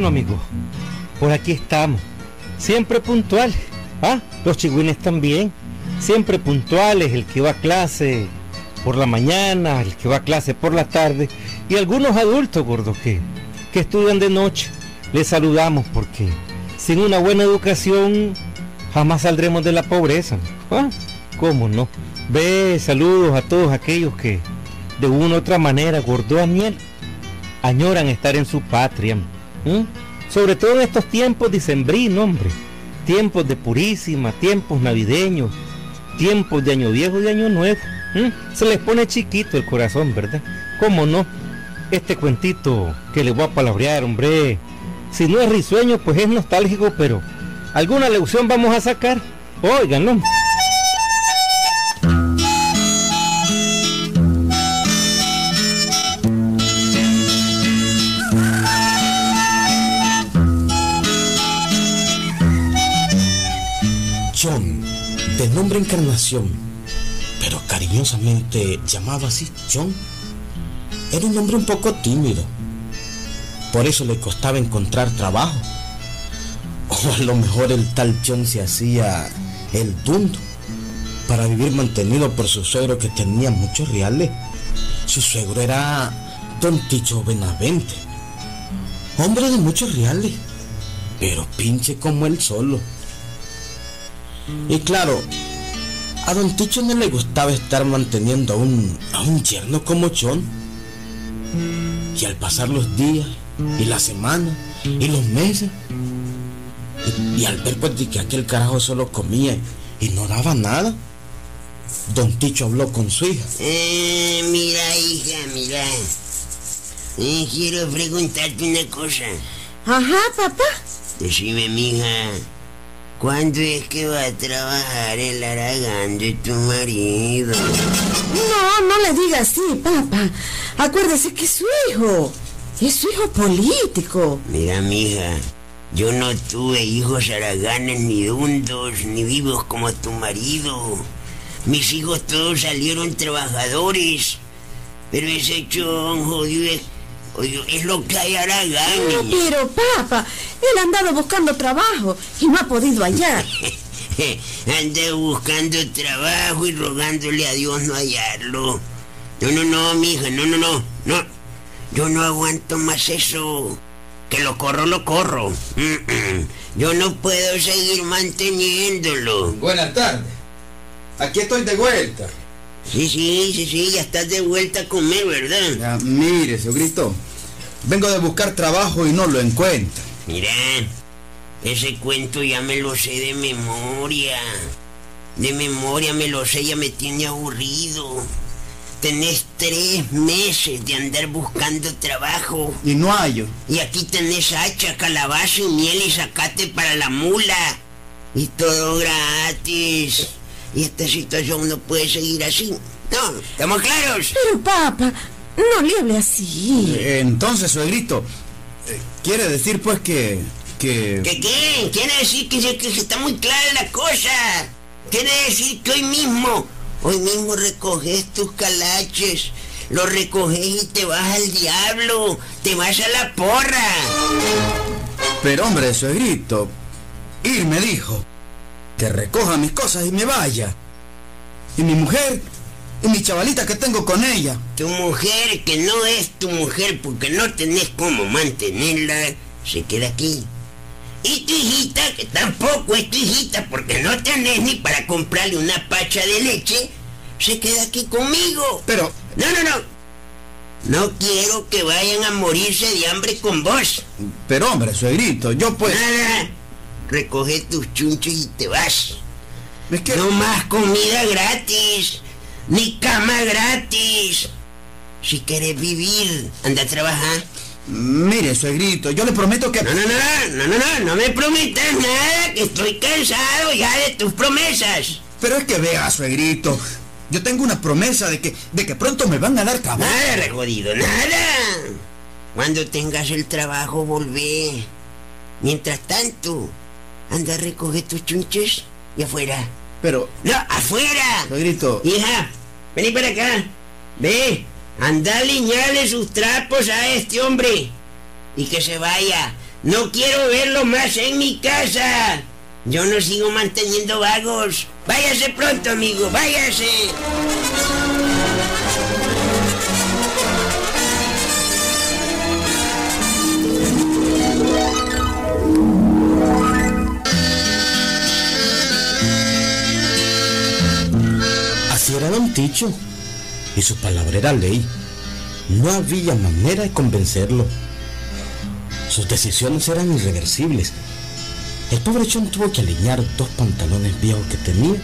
Bueno, amigo, por aquí estamos. Siempre puntuales. Ah, los chigüines también. Siempre puntuales, el que va a clase por la mañana, el que va a clase por la tarde y algunos adultos gordos que, que estudian de noche. Les saludamos porque sin una buena educación jamás saldremos de la pobreza. ¿Ah? ¿Cómo no? Ve, saludos a todos aquellos que de una u otra manera, gordo Daniel, añoran estar en su patria. Sobre todo en estos tiempos de sembrino, hombre. Tiempos de purísima, tiempos navideños, tiempos de año viejo y año nuevo. Se les pone chiquito el corazón, ¿verdad? ¿Cómo no? Este cuentito que le voy a palabrear, hombre. Si no es risueño, pues es nostálgico, pero alguna lección vamos a sacar. Óiganlo. Encarnación, pero cariñosamente llamaba así John, era un hombre un poco tímido. Por eso le costaba encontrar trabajo. O a lo mejor el tal John se hacía el dundo para vivir mantenido por su suegro que tenía muchos reales. Su suegro era don Ticho Benavente, hombre de muchos reales, pero pinche como él solo. Y claro, a don Ticho no le gustaba estar manteniendo a un, a un yerno como John. Y al pasar los días y las semanas y los meses, y, al ver pues que aquel carajo solo comía y no daba nada, don Ticho habló con su hija. Eh, mira hija, mira. Eh, quiero preguntarte una cosa. Ajá, papá. Decime, mija. ¿Cuándo es que va a trabajar el aragán de tu marido? No, no le digas así, papá. Acuérdese que es su hijo. Es su hijo político. Mira, mija, yo no tuve hijos araganes ni dundos, ni vivos como tu marido. Mis hijos todos salieron trabajadores. Pero ese chon jodido es lo que hay Aragán. pero papá, él ha andado buscando trabajo y no ha podido hallar. Anda buscando trabajo y rogándole a Dios no hallarlo. No, no, no, mija, no, no, no, no. Yo no aguanto más eso. Que lo corro, lo corro. Yo no puedo seguir manteniéndolo. Buenas tardes. Aquí estoy de vuelta. Sí, sí, sí, sí, ya estás de vuelta a comer, ¿verdad? Ya, mire, grito. Vengo de buscar trabajo y no lo encuentro. Mira, ese cuento ya me lo sé de memoria. De memoria me lo sé, ya me tiene aburrido. Tenés tres meses de andar buscando trabajo. Y no hallo. Y aquí tenés hacha, calabazo y miel y sacate para la mula. Y todo gratis. Y esta situación no puede seguir así. No, ¿estamos claros? Pero papá, no le hable así. Entonces, suegrito, quiere decir pues que... que... ¿Qué qué? Quiere decir que, que está muy clara la cosa. Quiere decir que hoy mismo, hoy mismo recoges tus calaches, los recoges y te vas al diablo, te vas a la porra. Pero hombre, suegrito, ir me dijo que recoja mis cosas y me vaya. Y mi mujer, y mi chavalita que tengo con ella. Tu mujer, que no es tu mujer porque no tenés cómo mantenerla, se queda aquí. Y tu hijita, que tampoco es tu hijita porque no tenés ni para comprarle una pacha de leche, se queda aquí conmigo. Pero... No, no, no. No quiero que vayan a morirse de hambre con vos. Pero hombre, suegrito, yo pues... Nada recoge tus chunchos y te vas. No más comida gratis, ni cama gratis. Si quieres vivir, anda a trabajar. Mire, suegrito, yo le prometo que... No, no, no, no, no, no, no me prometas nada, que estoy cansado ya de tus promesas. Pero es que vea, suegrito, yo tengo una promesa de que, de que pronto me van a dar trabajo. Nada, rejodido, nada. Cuando tengas el trabajo, volvé. Mientras tanto, Anda, recoge tus chunches y afuera. Pero... ¡No, afuera! grito. Hija, vení para acá. Ve, anda a liñarle sus trapos a este hombre. Y que se vaya. No quiero verlo más en mi casa. Yo no sigo manteniendo vagos. Váyase pronto, amigo, váyase. Don Ticho. Y su palabra era ley. No había manera de convencerlo. Sus decisiones eran irreversibles. El pobre Chon tuvo que alinear dos pantalones viejos que tenía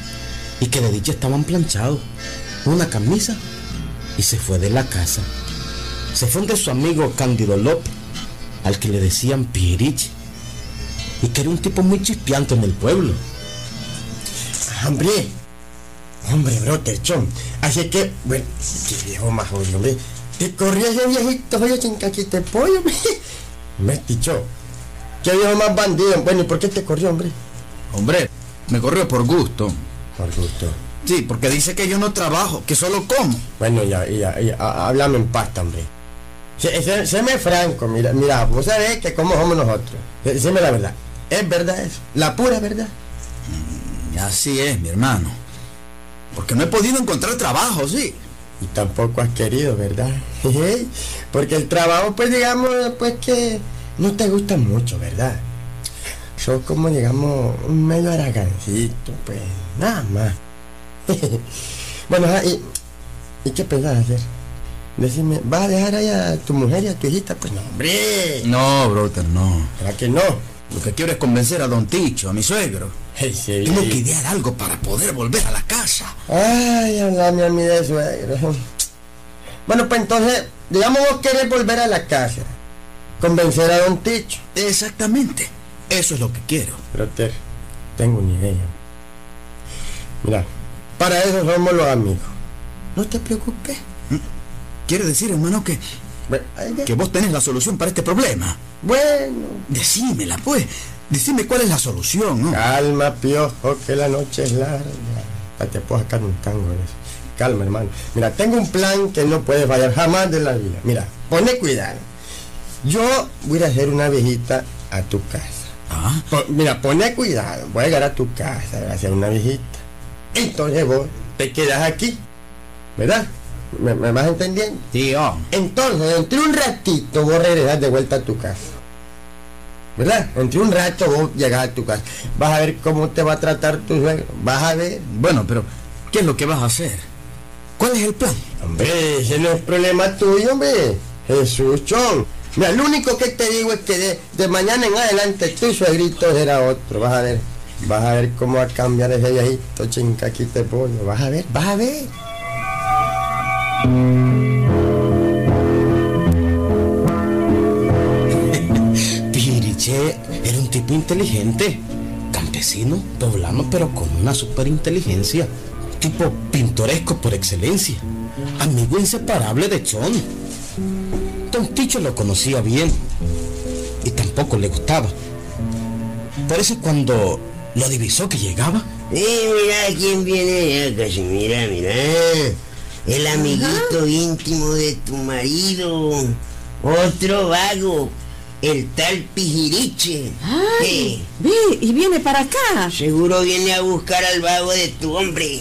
y que de dicha estaban planchados, una camisa y se fue de la casa. Se fue de su amigo Cándido López, al que le decían Pirich, y que era un tipo muy chispeante en el pueblo. Hombre, hombre, brother, chon. Así que, bueno, qué viejo más jodido, hombre. Te corrió ese viejito, oye, chincaquite pollo, hombre. Me dicho. Qué viejo más bandido. Bueno, ¿y por qué te corrió, hombre? Hombre, me corrió por gusto. Por gusto. Sí, porque dice que yo no trabajo, que solo como. Bueno, ya, ya, ya, háblame en pasta, hombre. Se, se- séme franco, mira, mira, vos sabés que como somos nosotros. Séme la verdad. Es verdad eso, la pura verdad. Y así es, mi hermano. Porque no he podido encontrar trabajo, sí. Y tampoco has querido, ¿verdad? Porque el trabajo, pues digamos, pues que no te gusta mucho, ¿verdad? Sos como, digamos, un medio aragancito, pues, nada más. bueno, ¿y, ¿y qué pensás hacer? Decime, ¿vas a dejar ahí a tu mujer y a tu hijita? Pues no, hombre, No, brother, no. ¿verdad que no? Lo que quiero es convencer a don Ticho, a mi suegro. Tengo que idear algo para poder volver a la casa. Ay, hablame a mí de suegro. Bueno, pues entonces, digamos vos querés volver a la casa. Convencer a don Ticho. Exactamente. Eso es lo que quiero. Pero te, tengo una idea. Mira, para eso somos los amigos. No te preocupes. Quiere decir, hermano, que. Que vos tenés la solución para este problema. Bueno, Decímela, pues. Decime cuál es la solución, ¿no? calma, piojo, que la noche es larga. Ya te puedo sacar un tango. Calma, hermano. Mira, tengo un plan que no puede fallar jamás de la vida. Mira, ponle cuidado. Yo voy a hacer una viejita a tu casa. Ah, mira, ponle cuidado. Voy a llegar a tu casa, voy a hacer una viejita. Entonces vos te quedas aquí. ¿Verdad? ¿Me, me vas entendiendo? tío. Entonces, entre un ratito vos regresas de vuelta a tu casa. ¿Verdad? Entre un rato vos llegas a tu casa. Vas a ver cómo te va a tratar tu suegro. Vas a ver. Bueno, pero ¿qué es lo que vas a hacer? ¿Cuál es el plan? Hombre, ese no es problema tuyo, hombre. Jesús Chon. Mira, lo único que te digo es que de, de mañana en adelante tu suegrito será otro. Vas a ver. Vas a ver cómo va a cambiar ese viejito chincaquite pollo. Vas a ver, vas a ver. Tipo inteligente, campesino, poblano, pero con una superinteligencia. Tipo pintoresco por excelencia, amigo inseparable de Chon. Don Ticho lo conocía bien y tampoco le gustaba. Por eso cuando lo divisó que llegaba, Eh, mira quién viene ya casi, mira, mira. El amiguito íntimo de tu marido. Otro vago. El tal Pijiriche. Ay, Eh, ve, y viene para acá. seguro viene a buscar al vago de tu hombre.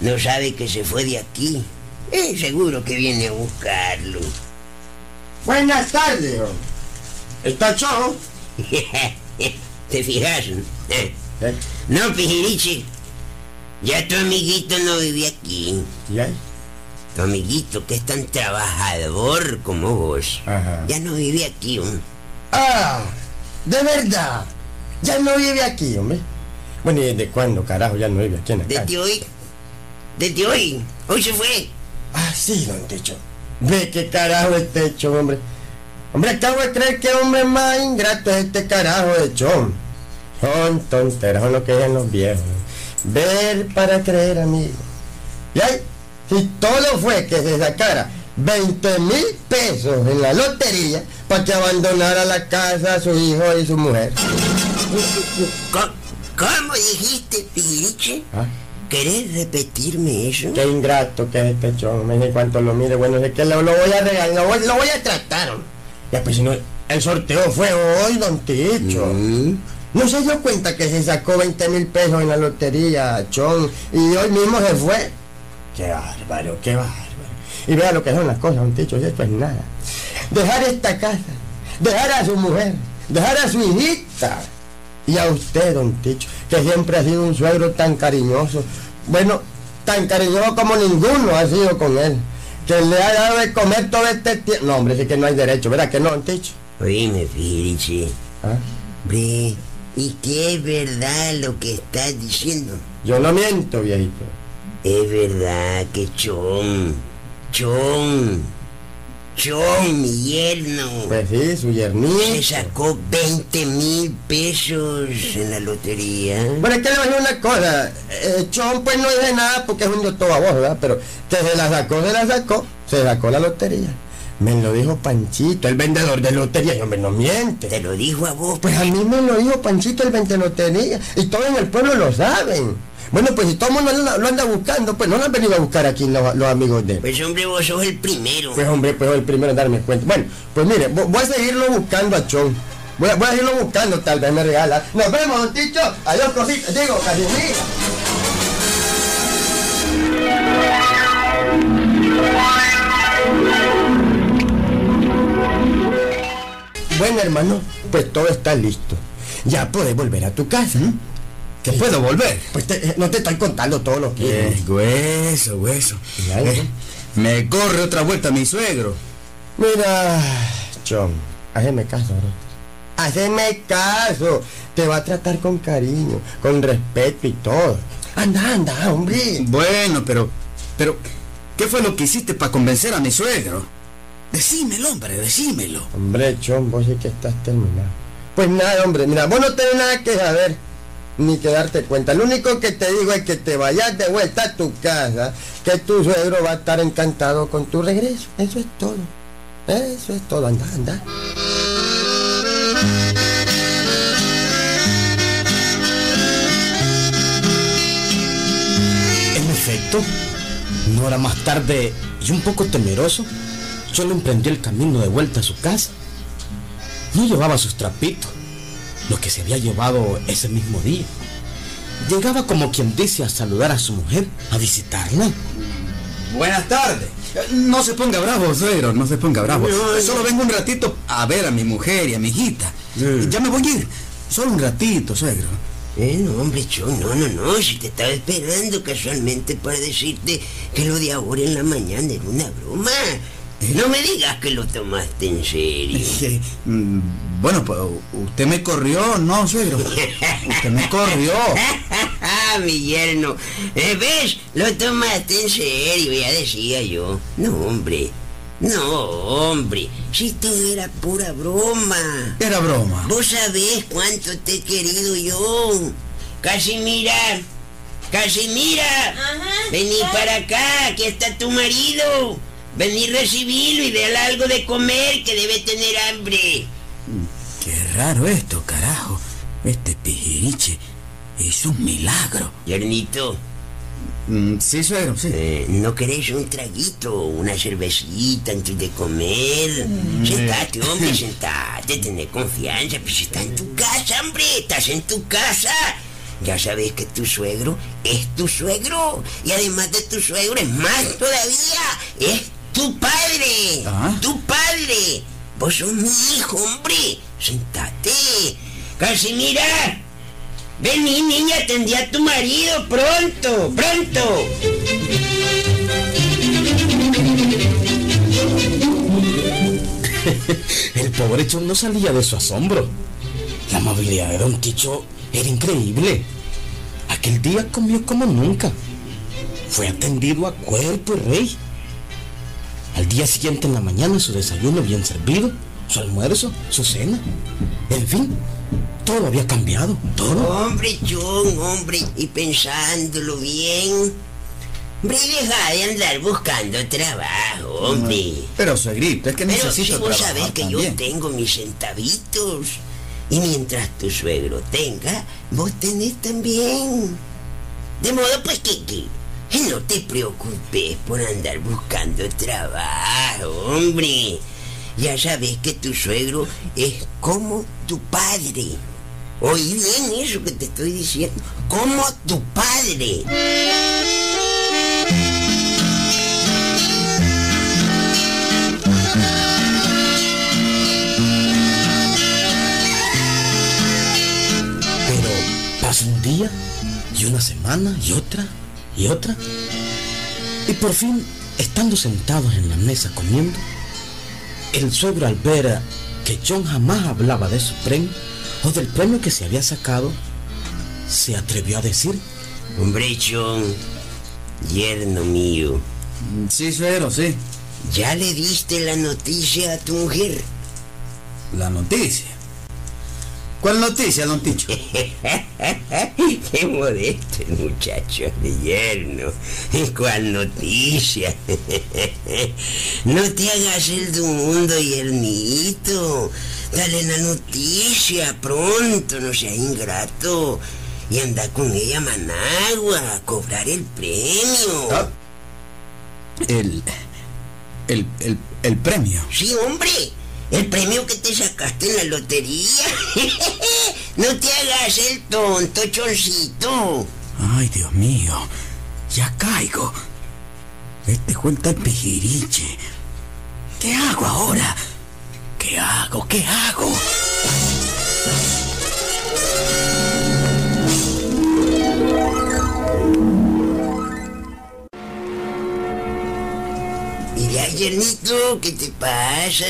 No sabe que se fue de aquí. Eh, seguro que viene a buscarlo. Buenas tardes. ¿Está Chon? ¿Te fijas? No, Pijiriche. Ya tu amiguito no vive aquí. ¿Ya? Tu amiguito que es tan trabajador como vos. Ajá. Ya no vive aquí. ¿no? Ah, de verdad. Ya no vive aquí, hombre. Bueno, ¿y desde cuándo, carajo, ya no vive aquí en la? Desde hoy. Desde hoy. Hoy se fue. Ah, sí, don Techo. Ve qué carajo es Techo, hombre. Hombre, acabo de creer que hombre más ingrato es este carajo de Chon. Son tonteras, son lo que dicen los viejos. Ver para creer, amigo. Y ahí, si todo fue que se sacara 20 mil pesos en la lotería para que abandonara la casa a su hijo y su mujer. ¿Cómo, cómo dijiste, Piriche? Ah, ¿Querés repetirme eso? Qué ingrato que es este Chon. En cuanto lo mire, bueno, sé que lo, lo voy a regalar, lo voy, lo voy a tratar. Ya, pues si no, El sorteo fue hoy, don Ticho. Mm. No se dio cuenta que se sacó 20 mil pesos en la lotería, Chon, y hoy mismo se fue. Qué bárbaro, qué bárbaro. Y vea lo que son las cosas, don Ticho, y esto es nada. Dejar esta casa, dejar a su mujer, dejar a su hijita. Y a usted, don Ticho, que siempre ha sido un suegro tan cariñoso. Bueno, tan cariñoso como ninguno ha sido con él. Que le ha dado de comer todo este tiempo. No, hombre, sí que no hay derecho, ¿verdad que no, don Ticho? Oíme, Filiche. ¿Ah? ¿y qué es verdad lo que estás diciendo? Yo no miento, viejito. Es verdad que Chon, Chon, Chon, mi yerno, Pues sí, su yernito. se sacó 20 mil pesos en la lotería. Bueno, es que le voy a decir una cosa. Eh, Chon, pues no dice nada porque es un dios todo a vos, ¿verdad? Pero que se la sacó, se la sacó, se sacó la lotería. Me lo dijo Panchito, el vendedor de lotería. Y hombre, no miente. Te lo dijo a vos, Pues a mí me lo dijo Panchito, el vende lotería. Y todos en el pueblo lo saben. Bueno, pues si todo el mundo lo, lo anda buscando, pues no lo han venido a buscar aquí los, los amigos de él. pues hombre, vos sos el primero. Pues hombre, pues el primero en darme cuenta. Bueno, pues mire, vo- voy a seguirlo buscando a Chon. Voy a, voy a seguirlo buscando, tal vez me regala. Nos vemos, don Ticho. Adiós, cositas. Digo. Bueno, hermano, pues todo está listo. Ya puedes volver a tu casa. ¿Que puedo volver? Pues te- eh, no te estoy contando todo lo que... Eh, hueso, hueso. Ya, Eh, me corre otra vuelta mi suegro. Mira, Chon, hazme caso, bro. Hazme caso. Te va a tratar con cariño, con respeto y todo. Anda, anda, hombre. Bueno, pero, pero, ¿qué fue lo que hiciste para convencer a mi suegro? Decímelo, hombre, decímelo. Hombre, Chon, vos sí que estás terminado. Pues nada, hombre, mira, vos no tenés nada que saber, ni que darte cuenta. Lo único que te digo es que te vayas de vuelta a tu casa, que tu suegro va a estar encantado con tu regreso. Eso es todo. Eso es todo. Anda, anda. En efecto, una hora más tarde y un poco temeroso, solo emprendió el camino de vuelta a su casa. No llevaba sus trapitos, lo que se había llevado ese mismo día. Llegaba como quien dice a saludar a su mujer, a visitarla. Buenas tardes. No se ponga bravo, suegro, no se ponga bravo. Solo vengo un ratito a ver a mi mujer y a mi hijita. Ya me voy a ir. Solo un ratito, suegro. Eh, no, hombre, Chon, no, no, no, si te estaba esperando casualmente para decirte que lo de ahora en la mañana era una broma. No me digas que lo tomaste en serio. Mm, bueno, pues usted me corrió, no, suegro. Usted me corrió. Mi yerno, Eh, ¿ves? Lo tomaste en serio, ya decía yo. No, hombre, no, hombre, si todo era pura broma. Era broma. Vos sabés cuánto te he querido yo. Casimira, Casimira, vení para acá, aquí está tu marido. Vení recibirlo y dale algo de comer que debe tener hambre. Qué raro esto, carajo. Este pijiriche es un milagro. Yernito, Mm, sí, suegro, sí. eh, ¿no querés un traguito, una cervecita antes de comer? Sentate, hombre, sentate, tené confianza, pues está en tu casa, hombre, estás en tu casa. Ya sabes que tu suegro es tu suegro. Y además de tu suegro es más todavía. Es tu padre. Ah. Tu padre. Vos sos mi hijo, hombre. Sentate. Casimira. Vení, niña, atendí a tu marido pronto, pronto. El pobre Chon no salía de su asombro. La amabilidad de Don Ticho era increíble. Aquel día comió como nunca. Fue atendido a cuerpo y rey. Al día siguiente en la mañana su desayuno bien servido, su almuerzo, su cena. En fin, todo había cambiado, todo. Hombre, John, hombre, y pensándolo bien. Hombre, deja de andar buscando trabajo, hombre. Pero, suegrito, es que Pero si necesito vos trabajar sabés que también. yo tengo mis centavitos. Y mientras tu suegro tenga, vos tenés también. De modo pues que, que, no te preocupes por andar buscando trabajo, hombre. ya sabes que tu suegro es como tu padre. Oí bien eso que te estoy diciendo. Como tu padre. Pero pasa un día y una semana y otra y otra. Y por fin, estando sentados en la mesa comiendo, el suegro al ver que John jamás hablaba de su premio o del premio que se había sacado, se atrevió a decir, Hombre, John, yerno mío, Sí, suegro, sí. ¿ya le diste la noticia a tu mujer? La noticia. ¿Cuál noticia, don Ticho? Qué modesto el muchacho de yerno. ¿Cuál noticia? No te hagas el de un mundo, yernito. Dale la noticia pronto, no seas ingrato. Y anda con ella a Managua a cobrar el premio. Ah, El, el, el, el premio. Sí, hombre, el premio que te sacaste en la lotería. No te hagas el tonto, choncito. Ay, Dios mío. Ya caigo. Este cuenta el pijiriche. ¿Qué hago ahora? ¿Qué hago? ¿Qué hago? Mira, yernito, ¿qué te pasa?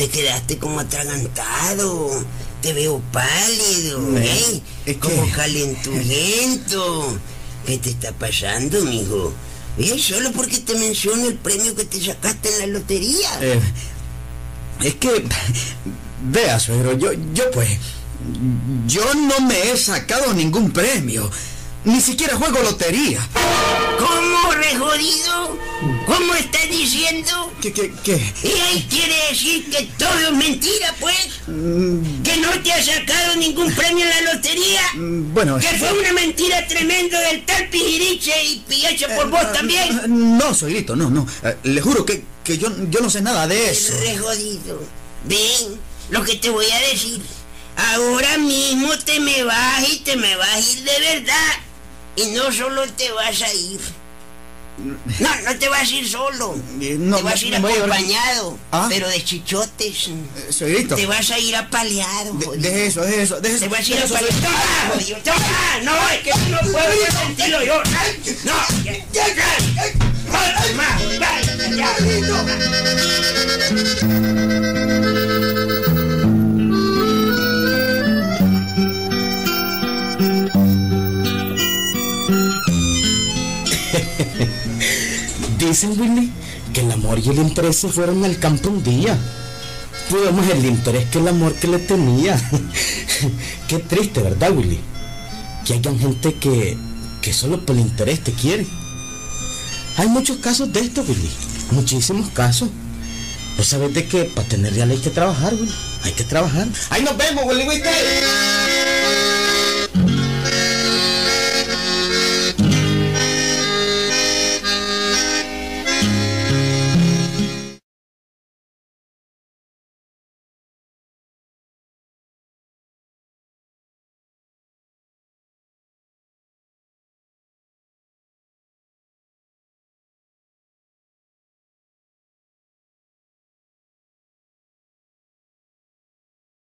Te quedaste como atragantado. Te veo pálido, Eh, ¿eh? es que- Como calenturiento. ¿Qué te está pasando, mijo? ¿Eh? Solo porque te menciono el premio que te sacaste en la lotería. Eh, es que, vea, suegro, yo, yo pues, yo no me he sacado ningún premio. Ni siquiera juego lotería. ¿Cómo, re jodido? ¿Cómo estás diciendo? ¿Qué, qué, qué? ¿Y ahí quiere decir que todo es mentira, pues? Mm, ¿Que no te ha sacado ningún premio en la lotería? mm, Bueno, Que fue una mentira tremenda del tal Pijiriche y pillacha por vos también. No, suegrito, no, no. Eh, le juro que, que yo, yo no sé nada de eso. Re jodido. Ven, lo que te voy a decir. Ahora mismo te me vas y te me vas a ir de verdad. Y no solo te vas a ir. No, no te vas a ir solo. Eh, no, te vas a ir acompañado, ¿Ah? pero de chichotes. Eh, Suegrito, Te vas a ir apaleado, de, deje eso, deje eso, Te eso. vas a ir apaleado. ¡Toma, toma! No, es que no puedo sentirlo yo. No, ya, ya, ya. Más, más, ya, dicen Willy, que el amor y el interés se fueron al campo un día. Más el interés que el amor que le tenía. Qué triste, ¿verdad, Willy? Que hayan gente que, que solo por interés te quiere. Hay muchos casos de esto, Willy. Muchísimos casos. Pues sabes de que para tener real hay que trabajar, Willy. Hay que trabajar. Ahí nos vemos, Willy Wister.